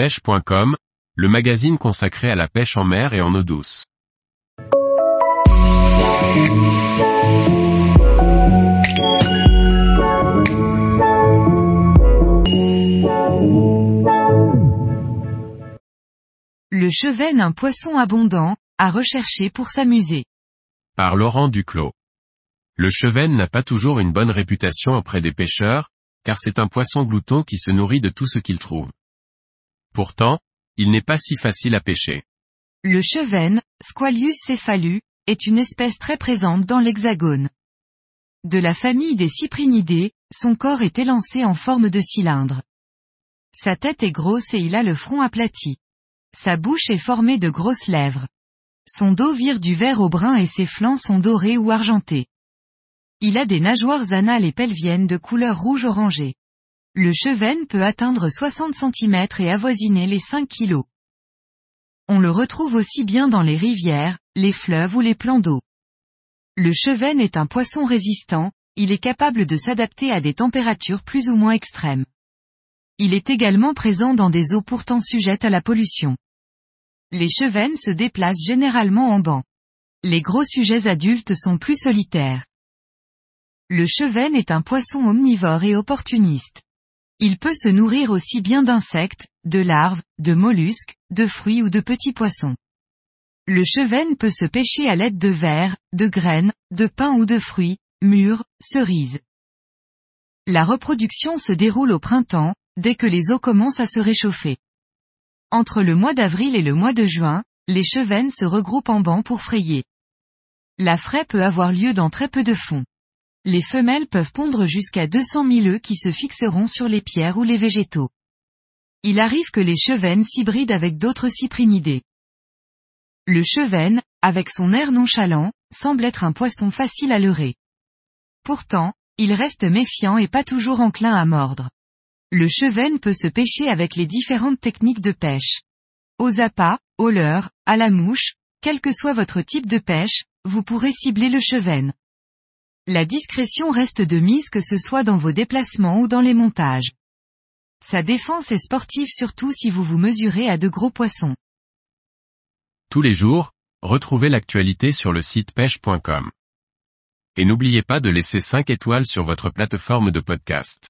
pêche.com, le magazine consacré à la pêche en mer et en eau douce. Le cheven un poisson abondant, à rechercher pour s'amuser. Par Laurent Duclos. Le cheven n'a pas toujours une bonne réputation auprès des pêcheurs, car c'est un poisson glouton qui se nourrit de tout ce qu'il trouve. Pourtant, il n'est pas si facile à pêcher. Le cheven, Squalius cephalus, est une espèce très présente dans l'hexagone. De la famille des cyprinidés, son corps est élancé en forme de cylindre. Sa tête est grosse et il a le front aplati. Sa bouche est formée de grosses lèvres. Son dos vire du vert au brun et ses flancs sont dorés ou argentés. Il a des nageoires anales et pelviennes de couleur rouge orangé. Le cheven peut atteindre 60 cm et avoisiner les 5 kg. On le retrouve aussi bien dans les rivières, les fleuves ou les plans d'eau. Le cheven est un poisson résistant, il est capable de s'adapter à des températures plus ou moins extrêmes. Il est également présent dans des eaux pourtant sujettes à la pollution. Les chevens se déplacent généralement en banc. Les gros sujets adultes sont plus solitaires. Le cheven est un poisson omnivore et opportuniste. Il peut se nourrir aussi bien d'insectes, de larves, de mollusques, de fruits ou de petits poissons. Le cheven peut se pêcher à l'aide de vers, de graines, de pain ou de fruits, mûres, cerises. La reproduction se déroule au printemps, dès que les eaux commencent à se réchauffer. Entre le mois d'avril et le mois de juin, les chevens se regroupent en bancs pour frayer. La fraie peut avoir lieu dans très peu de fond. Les femelles peuvent pondre jusqu'à 200 000 œufs qui se fixeront sur les pierres ou les végétaux. Il arrive que les chevens s'hybrident avec d'autres cyprinidés. Le cheven, avec son air nonchalant, semble être un poisson facile à leurrer. Pourtant, il reste méfiant et pas toujours enclin à mordre. Le cheven peut se pêcher avec les différentes techniques de pêche. Aux appâts, au leurre, à la mouche, quel que soit votre type de pêche, vous pourrez cibler le cheven. La discrétion reste de mise que ce soit dans vos déplacements ou dans les montages. Sa défense est sportive surtout si vous vous mesurez à de gros poissons. Tous les jours, retrouvez l'actualité sur le site pêche.com. Et n'oubliez pas de laisser 5 étoiles sur votre plateforme de podcast.